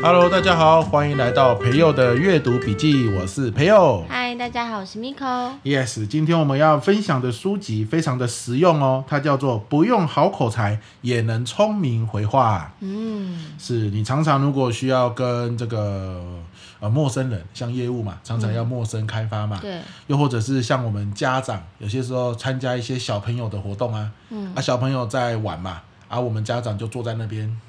Hello，大家好，欢迎来到培佑的阅读笔记，我是培佑。嗨，大家好，我是 Miko。Yes，今天我们要分享的书籍非常的实用哦，它叫做《不用好口才也能聪明回话》。嗯，是你常常如果需要跟这个呃陌生人，像业务嘛，常常要陌生开发嘛。对、嗯。又或者是像我们家长，有些时候参加一些小朋友的活动啊，嗯，啊小朋友在玩嘛，啊我们家长就坐在那边。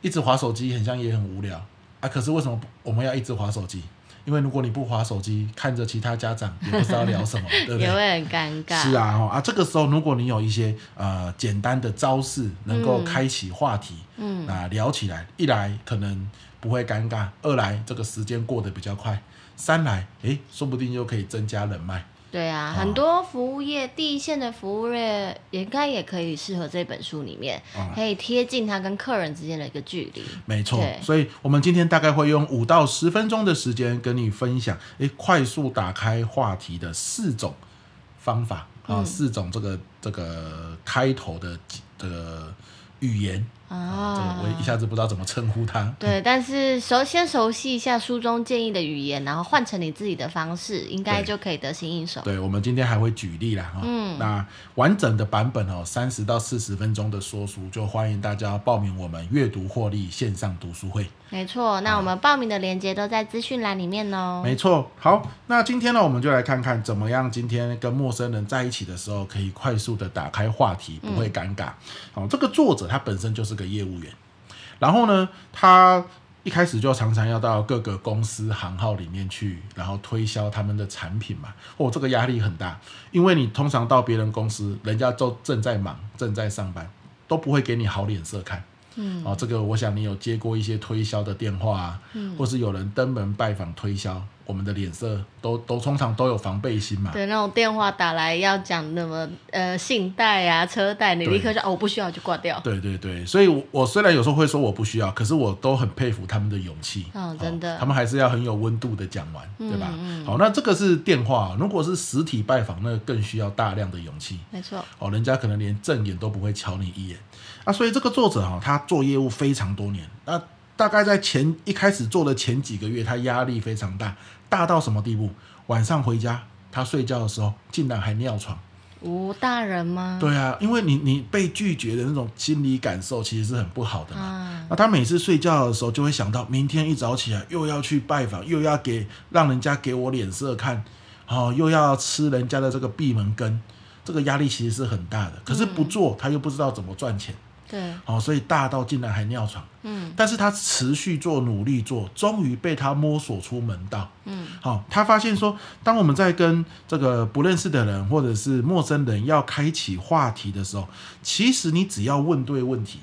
一直划手机，很像也很无聊啊。可是为什么我们要一直划手机？因为如果你不划手机，看着其他家长也不知道聊什么，对不对？也会很尴尬。是啊，啊，这个时候如果你有一些呃简单的招式，能够开启话题，嗯，啊聊起来，一来可能不会尴尬，二来这个时间过得比较快，三来诶，说不定又可以增加人脉。对啊，很多服务业第一线的服务业，应该也可以适合这本书里面，可以贴近他跟客人之间的一个距离。没错，所以我们今天大概会用五到十分钟的时间跟你分享，诶，快速打开话题的四种方法啊，四种这个这个开头的这个语言。啊，这个我一下子不知道怎么称呼他。对，但是熟先熟悉一下书中建议的语言，然后换成你自己的方式，应该就可以得心应手。对，我们今天还会举例啦。嗯，那完整的版本哦，三十到四十分钟的说书，就欢迎大家报名我们阅读获利线上读书会。没错，那我们报名的链接都在资讯栏里面哦。没错，好，那今天呢，我们就来看看怎么样，今天跟陌生人在一起的时候，可以快速的打开话题，不会尴尬。好，这个作者他本身就是个业务员，然后呢，他一开始就常常要到各个公司行号里面去，然后推销他们的产品嘛。哦，这个压力很大，因为你通常到别人公司，人家都正在忙，正在上班，都不会给你好脸色看。嗯，哦，这个我想你有接过一些推销的电话啊，嗯，或是有人登门拜访推销，我们的脸色都都通常都有防备心嘛。对，那种电话打来要讲那么呃信贷啊、车贷，你立刻就哦我不需要就挂掉。对对对，所以我，我虽然有时候会说我不需要，可是我都很佩服他们的勇气。哦，真的，他们还是要很有温度的讲完，对吧？嗯，好，那这个是电话，如果是实体拜访，那更需要大量的勇气。没错。哦，人家可能连正眼都不会瞧你一眼。啊，所以这个作者哈，他做业务非常多年。那大概在前一开始做的前几个月，他压力非常大，大到什么地步？晚上回家，他睡觉的时候竟然还尿床。吴大人吗？对啊，因为你你被拒绝的那种心理感受其实是很不好的嘛。那他每次睡觉的时候，就会想到明天一早起来又要去拜访，又要给让人家给我脸色看，哦，又要吃人家的这个闭门羹，这个压力其实是很大的。可是不做，他又不知道怎么赚钱。对，哦，所以大到竟然还尿床，嗯，但是他持续做，努力做，终于被他摸索出门道，嗯，好、哦，他发现说，当我们在跟这个不认识的人或者是陌生人要开启话题的时候，其实你只要问对问题，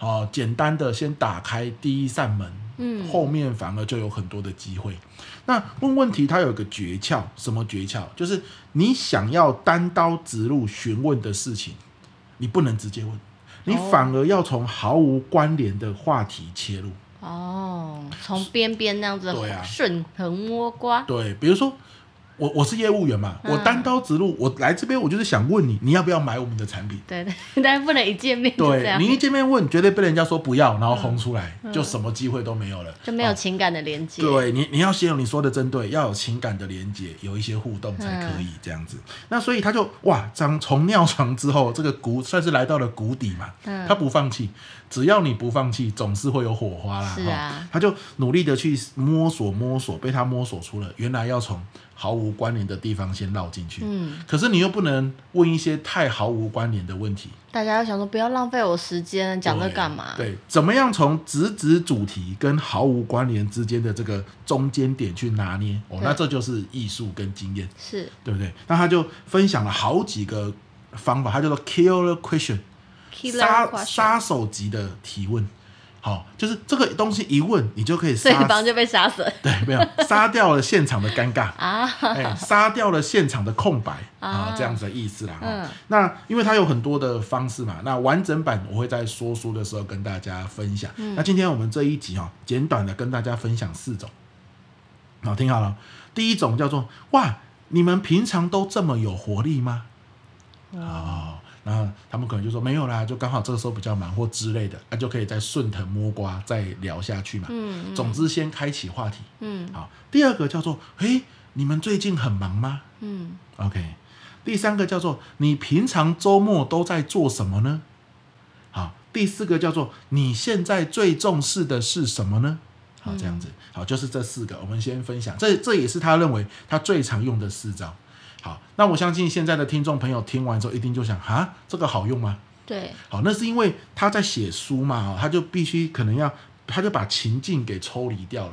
哦，简单的先打开第一扇门，嗯，后面反而就有很多的机会。那问问题，它有个诀窍，什么诀窍？就是你想要单刀直入询问的事情，你不能直接问。你反而要从毫无关联的话题切入哦，从边边那样子顺藤摸瓜。对，比如说。我我是业务员嘛，我单刀直入，我来这边我就是想问你，你要不要买我们的产品？对对，但是不能一见面。对，你一见面问，绝对被人家说不要，然后轰出来，就什么机会都没有了，就没有情感的连接。对你，你要先有你说的针对，要有情感的连接，有一些互动才可以这样子。那所以他就哇，从从尿床之后，这个谷算是来到了谷底嘛，他不放弃，只要你不放弃，总是会有火花啦。是啊，他就努力的去摸索摸索，被他摸索出了，原来要从。毫无关联的地方先绕进去，嗯，可是你又不能问一些太毫无关联的问题。大家要想说，不要浪费我时间，讲这干嘛？对，怎么样从直指主题跟毫无关联之间的这个中间点去拿捏？哦，那这就是艺术跟经验，是对不对？那他就分享了好几个方法，他叫做 killer question，杀杀手级的提问。好，就是这个东西一问，你就可以杀，对方就被杀死了。对，没有杀掉了现场的尴尬啊，哎，杀掉了现场的空白啊，这样子的意思啦。嗯，那因为它有很多的方式嘛，那完整版我会在说书的时候跟大家分享。那今天我们这一集哈，简短的跟大家分享四种。好，听好了，第一种叫做哇，你们平常都这么有活力吗？哦。然后他们可能就说没有啦，就刚好这个时候比较忙或之类的，那、啊、就可以再顺藤摸瓜再聊下去嘛。嗯，嗯总之先开启话题。嗯，好。第二个叫做，诶，你们最近很忙吗？嗯，OK。第三个叫做，你平常周末都在做什么呢？好。第四个叫做，你现在最重视的是什么呢？好，这样子。好，就是这四个，我们先分享。这这也是他认为他最常用的四招。好，那我相信现在的听众朋友听完之后，一定就想啊，这个好用吗？对，好，那是因为他在写书嘛，他就必须可能要，他就把情境给抽离掉了，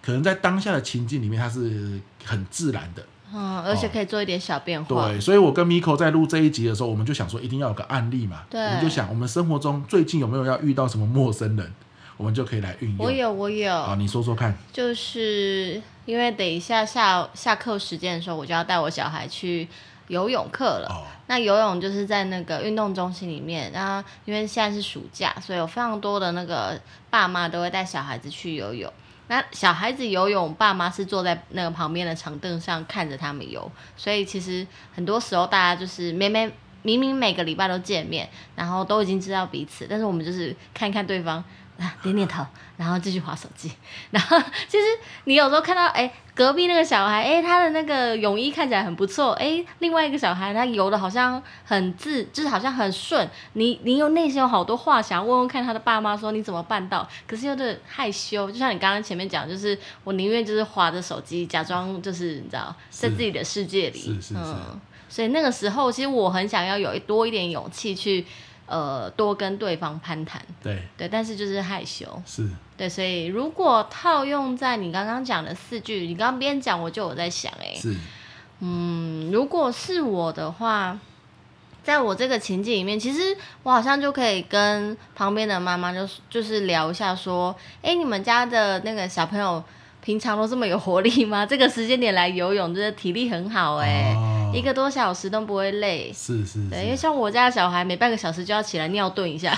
可能在当下的情境里面，他是很自然的，嗯，而且可以做一点小变化。哦、对，所以我跟 Miko 在录这一集的时候，我们就想说，一定要有个案例嘛，对，我们就想，我们生活中最近有没有要遇到什么陌生人？我们就可以来运用。我有，我有。好，你说说看。就是因为等一下下下课时间的时候，我就要带我小孩去游泳课了。哦。那游泳就是在那个运动中心里面，然后因为现在是暑假，所以有非常多的那个爸妈都会带小孩子去游泳。那小孩子游泳，爸妈是坐在那个旁边的长凳上看着他们游。所以其实很多时候大家就是明明明明每个礼拜都见面，然后都已经知道彼此，但是我们就是看看对方。啊，点点头，然后继续划手机。然后其实你有时候看到，哎，隔壁那个小孩，哎，他的那个泳衣看起来很不错，哎，另外一个小孩他游的好像很自，就是好像很顺。你你有内心有好多话想要问问看他的爸妈，说你怎么办到？可是又点害羞，就像你刚刚前面讲，就是我宁愿就是划着手机，假装就是你知道，在自己的世界里，是是是，是。嗯，所以那个时候，其实我很想要有多一点勇气去。呃，多跟对方攀谈，对。对，但是就是害羞，是。对，所以如果套用在你刚刚讲的四句，你刚刚边讲我就有在想，哎，是，嗯，如果是我的话，在我这个情境里面，其实我好像就可以跟旁边的妈妈就就是聊一下，说，哎，你们家的那个小朋友平常都这么有活力吗？这个时间点来游泳，就是体力很好，哎。哦一个多小时都不会累，是是，是，对，因为像我家的小孩，每半个小时就要起来尿遁一下，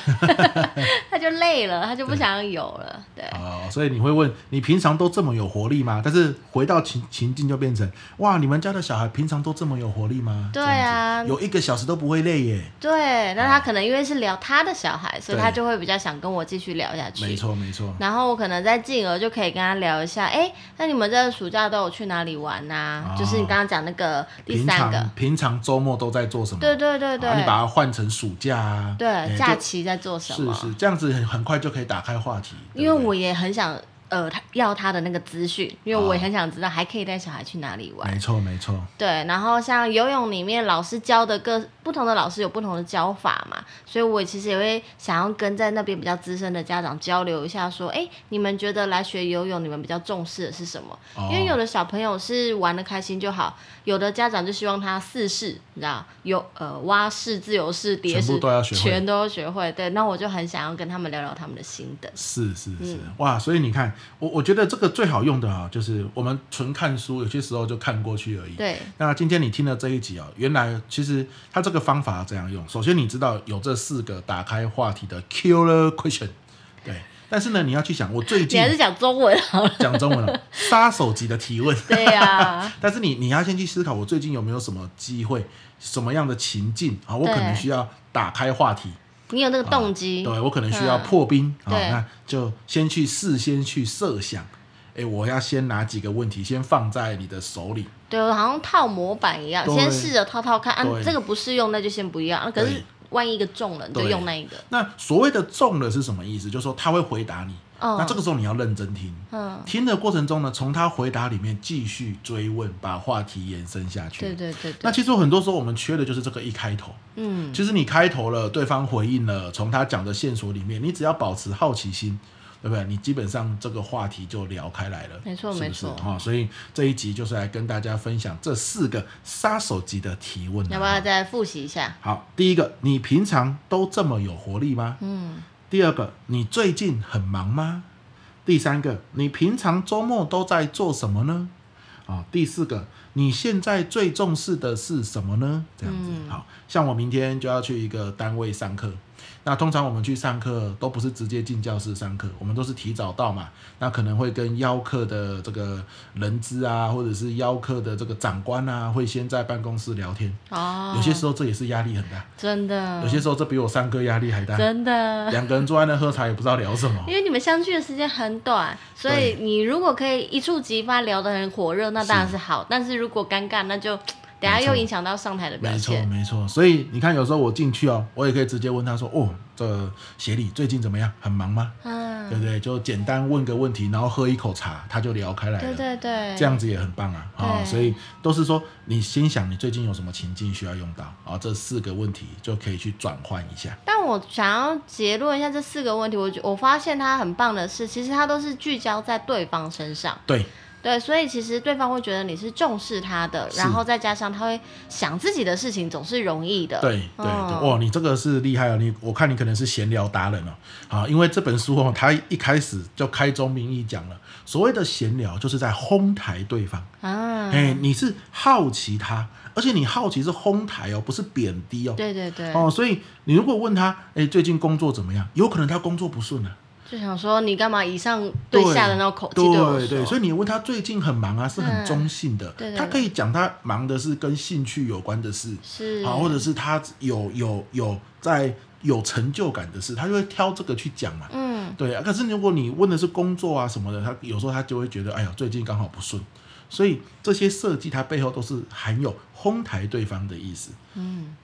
他就累了，他就不想要游了，对。哦，所以你会问，你平常都这么有活力吗？但是回到情情境就变成，哇，你们家的小孩平常都这么有活力吗？对啊，有一个小时都不会累耶。对，那他可能因为是聊他的小孩，所以他就会比较想跟我继续聊下去。没错没错。然后我可能再进而就可以跟他聊一下，哎，那你们这个暑假都有去哪里玩呐、啊哦？就是你刚刚讲那个第三。平常周末都在做什么？对对对对，啊、你把它换成暑假啊，对，假期在做什么？是是，这样子很很快就可以打开话题。因为我也很想。呃，他要他的那个资讯，因为我也很想知道还可以带小孩去哪里玩。没错，没错。对，然后像游泳里面老师教的各不同的老师有不同的教法嘛，所以我其实也会想要跟在那边比较资深的家长交流一下，说，哎，你们觉得来学游泳，你们比较重视的是什么？哦、因为有的小朋友是玩的开心就好，有的家长就希望他四式，你知道，有呃蛙式、自由式、蝶式，全部都要学会，全都要学会。对，那我就很想要跟他们聊聊他们的心得。是是是，嗯、哇，所以你看。我我觉得这个最好用的啊，就是我们纯看书，有些时候就看过去而已。对。那今天你听了这一集啊，原来其实他这个方法要这样用。首先你知道有这四个打开话题的 killer question，对。但是呢，你要去想，我最近你还是讲中文好了，讲中文了，杀手级的提问。对呀、啊。但是你你要先去思考，我最近有没有什么机会，什么样的情境啊，我可能需要打开话题。你有那个动机、啊，对我可能需要破冰啊、嗯，那就先去事先去设想，哎，我要先拿几个问题先放在你的手里，对，好像套模板一样，先试着套套看，啊，这个不适用，那就先不要。可是万一一个中了，你就用那一个。那所谓的中了是什么意思？就是说他会回答你。Oh, 那这个时候你要认真听，嗯，听的过程中呢，从他回答里面继续追问，把话题延伸下去。对对对，对。那其实很多时候我们缺的就是这个一开头，嗯，其实你开头了，对方回应了，从他讲的线索里面，你只要保持好奇心，对不对？你基本上这个话题就聊开来了。没错没错，哈，所以这一集就是来跟大家分享这四个杀手级的提问。要不要再复习一下？好，第一个，你平常都这么有活力吗？嗯。第二个，你最近很忙吗？第三个，你平常周末都在做什么呢？啊，第四个，你现在最重视的是什么呢？这样子，好像我明天就要去一个单位上课，那通常我们去上课都不是直接进教室上课，我们都是提早到嘛。那可能会跟邀客的这个人资啊，或者是邀客的这个长官啊，会先在办公室聊天。哦。有些时候这也是压力很大。真的。有些时候这比我上课压力还大。真的。两个人坐在那喝茶也不知道聊什么。因为你们相聚的时间很短，所以你如果可以一触即发，聊得很火热，那当然是好。是。但是如果尴尬，那就。等下又影响到上台的表现。没错，没错。所以你看，有时候我进去哦，我也可以直接问他说：“哦，这协理最近怎么样？很忙吗？”嗯，对不对？就简单问个问题，然后喝一口茶，他就聊开来了。对对对，这样子也很棒啊！啊、哦，所以都是说，你心想你最近有什么情境需要用到，啊、哦，这四个问题就可以去转换一下。但我想要结论一下这四个问题，我我发现他很棒的是，其实他都是聚焦在对方身上。对。对，所以其实对方会觉得你是重视他的，然后再加上他会想自己的事情，总是容易的。对对对，哇、哦，你这个是厉害哦！你我看你可能是闲聊达人哦。啊，因为这本书哦，他一开始就开宗明义讲了，所谓的闲聊就是在哄抬对方啊。哎，你是好奇他，而且你好奇是哄抬哦，不是贬低哦。对对对。哦，所以你如果问他，哎，最近工作怎么样？有可能他工作不顺呢、啊。就想说你干嘛以上对下的那种口气对，对对，所以你问他最近很忙啊，是很中性的。嗯、对对对，他可以讲他忙的是跟兴趣有关的事，是啊，或者是他有有有在有成就感的事，他就会挑这个去讲嘛。嗯，对啊。可是如果你问的是工作啊什么的，他有时候他就会觉得，哎呀，最近刚好不顺。所以这些设计，它背后都是含有哄抬对方的意思。嗯。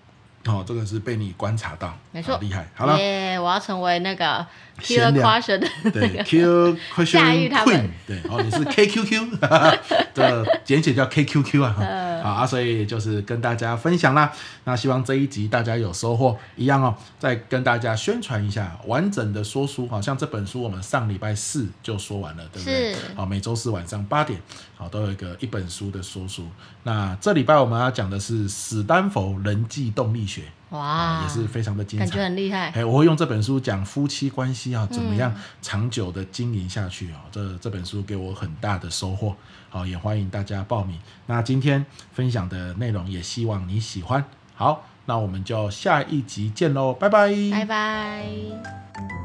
哦，这个是被你观察到，没错，厉害。好了，耶！我要成为那个 Q question 的对 Q question queen，对，哦，你是 KQQ，这简写叫 KQQ 啊。好啊，所以就是跟大家分享啦。那希望这一集大家有收获，一样哦，再跟大家宣传一下完整的说书。好像这本书我们上礼拜四就说完了，对不对？是。好，每周四晚上八点，好，都有一个一本书的说书。那这礼拜我们要讲的是史丹佛人际动力学。哇，也是非常的精彩，感觉很厉害。哎，我会用这本书讲夫妻关系啊，怎么样长久的经营下去啊？这这本书给我很大的收获，好，也欢迎大家报名。那今天分享的内容也希望你喜欢。好，那我们就下一集见喽，拜拜，拜拜。